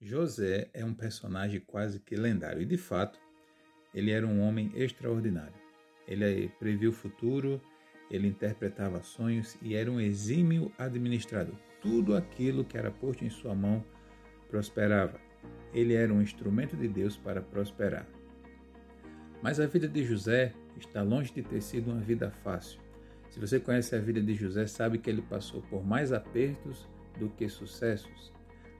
José é um personagem quase que lendário e, de fato, ele era um homem extraordinário. Ele previu o futuro, ele interpretava sonhos e era um exímio administrador. Tudo aquilo que era posto em sua mão prosperava. Ele era um instrumento de Deus para prosperar. Mas a vida de José está longe de ter sido uma vida fácil. Se você conhece a vida de José, sabe que ele passou por mais apertos do que sucessos.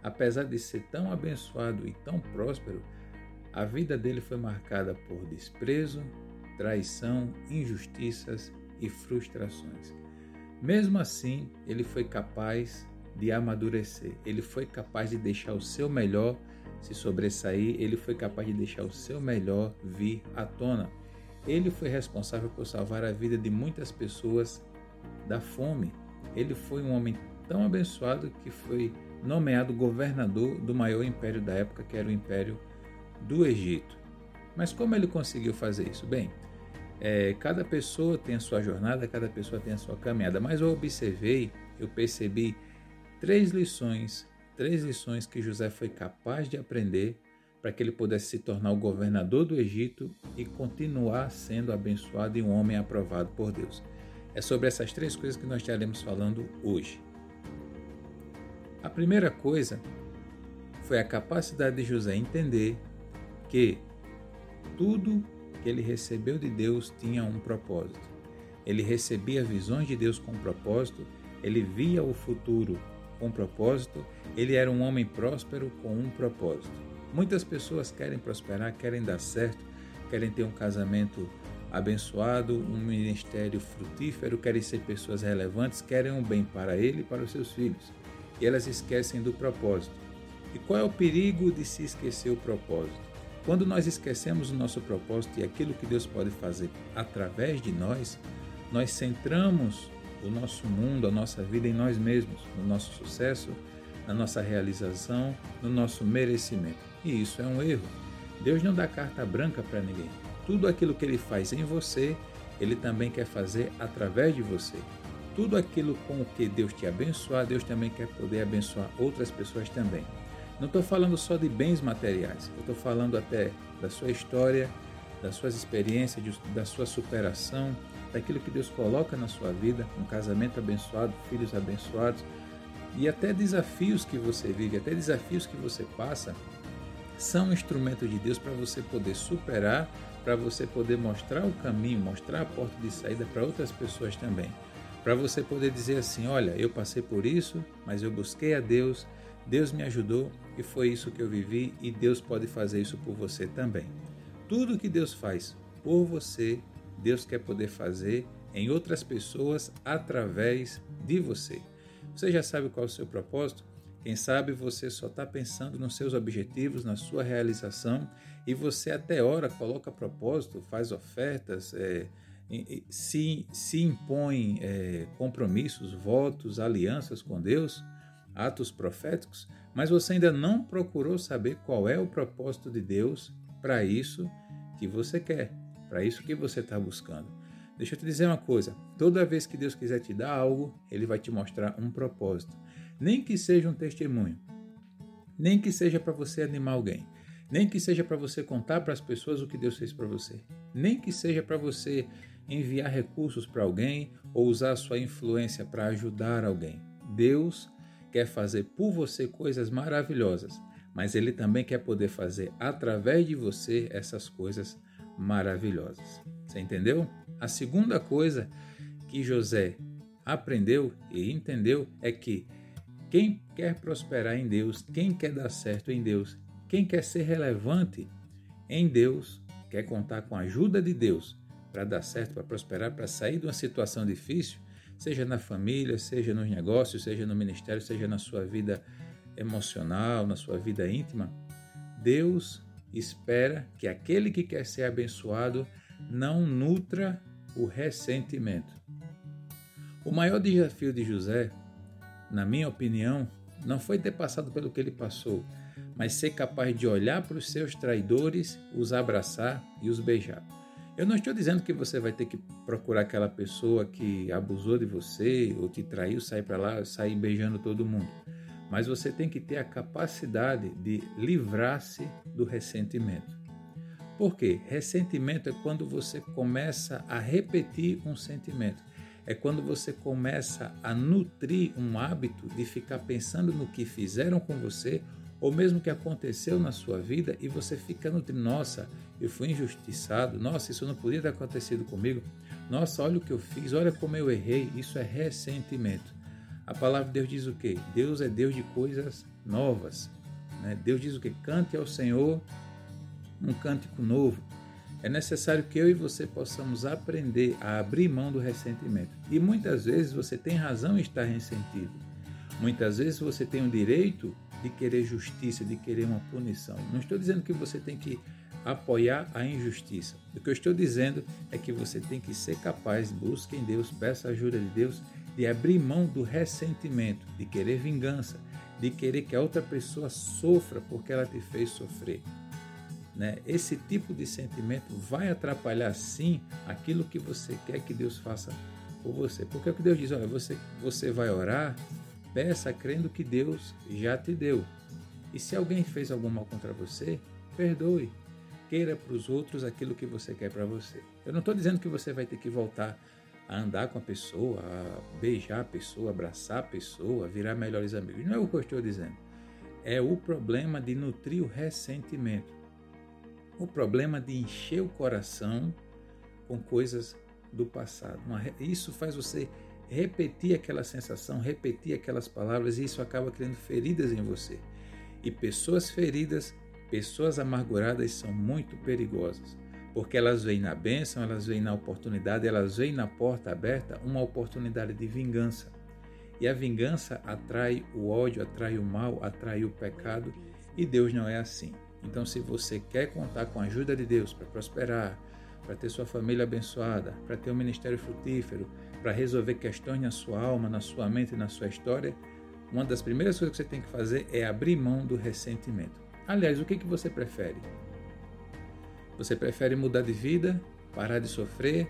Apesar de ser tão abençoado e tão próspero, a vida dele foi marcada por desprezo, traição, injustiças e frustrações. Mesmo assim, ele foi capaz de amadurecer, ele foi capaz de deixar o seu melhor se sobressair, ele foi capaz de deixar o seu melhor vir à tona. Ele foi responsável por salvar a vida de muitas pessoas da fome. Ele foi um homem tão abençoado que foi nomeado governador do maior império da época, que era o Império do Egito. Mas como ele conseguiu fazer isso? Bem, é, cada pessoa tem a sua jornada, cada pessoa tem a sua caminhada, mas eu observei, eu percebi três lições, três lições que José foi capaz de aprender para que ele pudesse se tornar o governador do Egito e continuar sendo abençoado e um homem aprovado por Deus. É sobre essas três coisas que nós estaremos falando hoje. A primeira coisa foi a capacidade de José entender que tudo que ele recebeu de Deus tinha um propósito. Ele recebia visões de Deus com propósito, ele via o futuro com propósito, ele era um homem próspero com um propósito. Muitas pessoas querem prosperar, querem dar certo, querem ter um casamento abençoado, um ministério frutífero, querem ser pessoas relevantes, querem um bem para ele e para os seus filhos. E elas esquecem do propósito. E qual é o perigo de se esquecer o propósito? Quando nós esquecemos o nosso propósito e aquilo que Deus pode fazer através de nós, nós centramos o nosso mundo, a nossa vida em nós mesmos, no nosso sucesso, na nossa realização, no nosso merecimento. E isso é um erro. Deus não dá carta branca para ninguém. Tudo aquilo que ele faz em você, ele também quer fazer através de você. Tudo aquilo com o que Deus te abençoar, Deus também quer poder abençoar outras pessoas também. Não estou falando só de bens materiais, eu estou falando até da sua história, das suas experiências, da sua superação, daquilo que Deus coloca na sua vida, um casamento abençoado, filhos abençoados e até desafios que você vive, até desafios que você passa, são instrumentos de Deus para você poder superar, para você poder mostrar o caminho, mostrar a porta de saída para outras pessoas também. Para você poder dizer assim: olha, eu passei por isso, mas eu busquei a Deus, Deus me ajudou e foi isso que eu vivi e Deus pode fazer isso por você também. Tudo que Deus faz por você, Deus quer poder fazer em outras pessoas através de você. Você já sabe qual é o seu propósito? Quem sabe você só está pensando nos seus objetivos, na sua realização e você até hora coloca propósito, faz ofertas, é, se, se impõe é, compromissos, votos, alianças com Deus atos proféticos, mas você ainda não procurou saber qual é o propósito de Deus para isso que você quer, para isso que você está buscando. Deixa eu te dizer uma coisa: toda vez que Deus quiser te dar algo, Ele vai te mostrar um propósito. Nem que seja um testemunho, nem que seja para você animar alguém, nem que seja para você contar para as pessoas o que Deus fez para você, nem que seja para você enviar recursos para alguém ou usar sua influência para ajudar alguém. Deus quer fazer por você coisas maravilhosas, mas ele também quer poder fazer através de você essas coisas maravilhosas. Você entendeu? A segunda coisa que José aprendeu e entendeu é que quem quer prosperar em Deus, quem quer dar certo em Deus, quem quer ser relevante em Deus, quer contar com a ajuda de Deus para dar certo, para prosperar, para sair de uma situação difícil, seja na família, seja nos negócios, seja no ministério, seja na sua vida emocional, na sua vida íntima, Deus espera que aquele que quer ser abençoado não nutra o ressentimento. O maior desafio de José, na minha opinião, não foi ter passado pelo que ele passou, mas ser capaz de olhar para os seus traidores, os abraçar e os beijar. Eu não estou dizendo que você vai ter que procurar aquela pessoa que abusou de você ou te traiu, sair para lá, sair beijando todo mundo. mas você tem que ter a capacidade de livrar-se do ressentimento. Por quê? Ressentimento é quando você começa a repetir um sentimento. É quando você começa a nutrir um hábito de ficar pensando no que fizeram com você ou mesmo que aconteceu na sua vida e você fica nutrindo, nossa, eu fui injustiçado, nossa, isso não podia ter acontecido comigo, nossa, olha o que eu fiz, olha como eu errei, isso é ressentimento. A palavra de Deus diz o quê? Deus é Deus de coisas novas. Né? Deus diz o quê? Cante ao Senhor um cântico novo. É necessário que eu e você possamos aprender a abrir mão do ressentimento. E muitas vezes você tem razão em estar ressentido. Muitas vezes você tem o direito de querer justiça, de querer uma punição. Não estou dizendo que você tem que apoiar a injustiça. O que eu estou dizendo é que você tem que ser capaz, busque em Deus, peça a ajuda de Deus, de abrir mão do ressentimento, de querer vingança, de querer que a outra pessoa sofra porque ela te fez sofrer. Né? Esse tipo de sentimento vai atrapalhar sim aquilo que você quer que Deus faça por você. Porque é o que Deus diz: olha, você, você vai orar, peça crendo que Deus já te deu. E se alguém fez algum mal contra você, perdoe. Queira para os outros aquilo que você quer para você. Eu não estou dizendo que você vai ter que voltar a andar com a pessoa, a beijar a pessoa, abraçar a pessoa, virar melhores amigos. Não é o que eu estou dizendo. É o problema de nutrir o ressentimento. O problema de encher o coração com coisas do passado. Isso faz você repetir aquela sensação, repetir aquelas palavras e isso acaba criando feridas em você. E pessoas feridas, pessoas amarguradas são muito perigosas, porque elas veem na bênção, elas veem na oportunidade, elas veem na porta aberta uma oportunidade de vingança. E a vingança atrai o ódio, atrai o mal, atrai o pecado, e Deus não é assim. Então, se você quer contar com a ajuda de Deus para prosperar, para ter sua família abençoada, para ter um ministério frutífero, para resolver questões na sua alma, na sua mente na sua história, uma das primeiras coisas que você tem que fazer é abrir mão do ressentimento. Aliás, o que, que você prefere? Você prefere mudar de vida, parar de sofrer?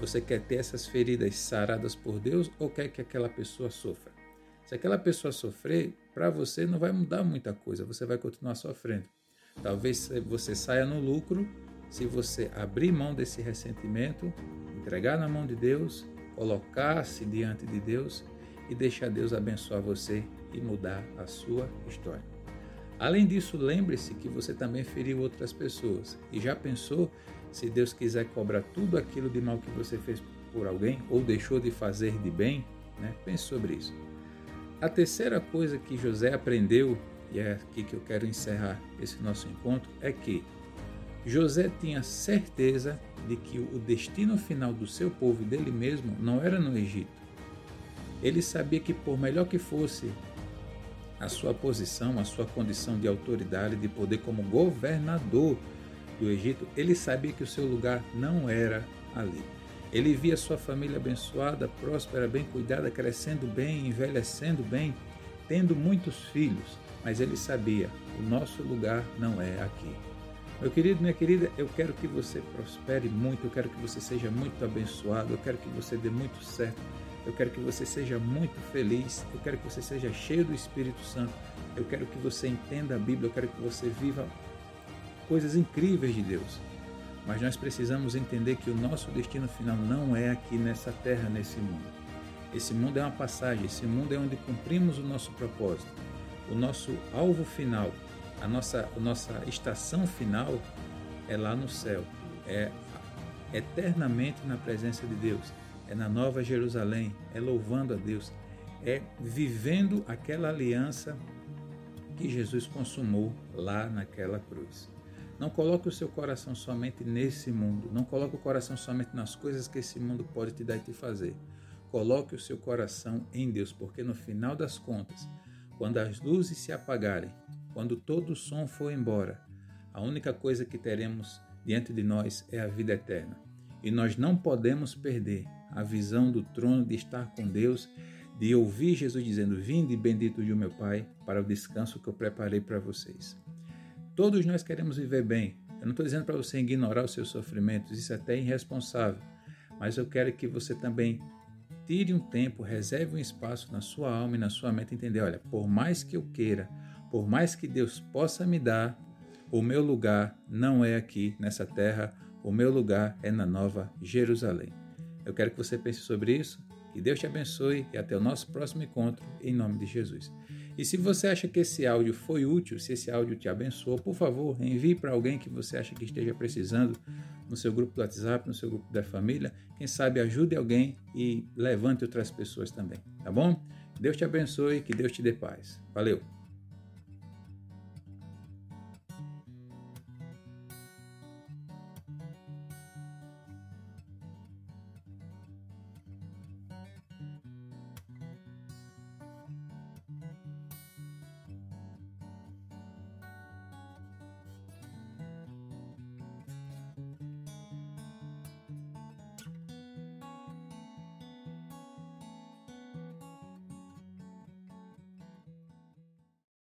Você quer ter essas feridas saradas por Deus ou quer que aquela pessoa sofra? Se aquela pessoa sofrer, para você não vai mudar muita coisa, você vai continuar sofrendo. Talvez você saia no lucro se você abrir mão desse ressentimento, entregar na mão de Deus, colocar-se diante de Deus e deixar Deus abençoar você e mudar a sua história. Além disso, lembre-se que você também feriu outras pessoas e já pensou se Deus quiser cobrar tudo aquilo de mal que você fez por alguém ou deixou de fazer de bem? Né? Pense sobre isso. A terceira coisa que José aprendeu e é aqui que eu quero encerrar esse nosso encontro, é que José tinha certeza de que o destino final do seu povo e dele mesmo não era no Egito. Ele sabia que, por melhor que fosse a sua posição, a sua condição de autoridade, de poder como governador do Egito, ele sabia que o seu lugar não era ali. Ele via sua família abençoada, próspera, bem cuidada, crescendo bem, envelhecendo bem, tendo muitos filhos mas ele sabia: o nosso lugar não é aqui. Meu querido, minha querida, eu quero que você prospere muito, eu quero que você seja muito abençoado, eu quero que você dê muito certo, eu quero que você seja muito feliz, eu quero que você seja cheio do Espírito Santo, eu quero que você entenda a Bíblia, eu quero que você viva coisas incríveis de Deus. Mas nós precisamos entender que o nosso destino final não é aqui nessa terra, nesse mundo. Esse mundo é uma passagem, esse mundo é onde cumprimos o nosso propósito o nosso alvo final, a nossa, a nossa estação final é lá no céu, é eternamente na presença de Deus, é na Nova Jerusalém, é louvando a Deus, é vivendo aquela aliança que Jesus consumou lá naquela cruz. Não coloque o seu coração somente nesse mundo, não coloque o coração somente nas coisas que esse mundo pode te dar e te fazer. Coloque o seu coração em Deus, porque no final das contas, quando as luzes se apagarem, quando todo o som for embora, a única coisa que teremos diante de nós é a vida eterna. E nós não podemos perder a visão do trono de estar com Deus, de ouvir Jesus dizendo: Vinde, bendito de meu Pai, para o descanso que eu preparei para vocês. Todos nós queremos viver bem. Eu não estou dizendo para você ignorar os seus sofrimentos, isso é até irresponsável. Mas eu quero que você também tire um tempo, reserve um espaço na sua alma e na sua mente entender, olha, por mais que eu queira, por mais que Deus possa me dar, o meu lugar não é aqui nessa terra, o meu lugar é na Nova Jerusalém. Eu quero que você pense sobre isso. Que Deus te abençoe e até o nosso próximo encontro, em nome de Jesus. E se você acha que esse áudio foi útil, se esse áudio te abençoou, por favor, envie para alguém que você acha que esteja precisando no seu grupo do WhatsApp, no seu grupo da família. Quem sabe ajude alguém e levante outras pessoas também, tá bom? Deus te abençoe, que Deus te dê paz. Valeu!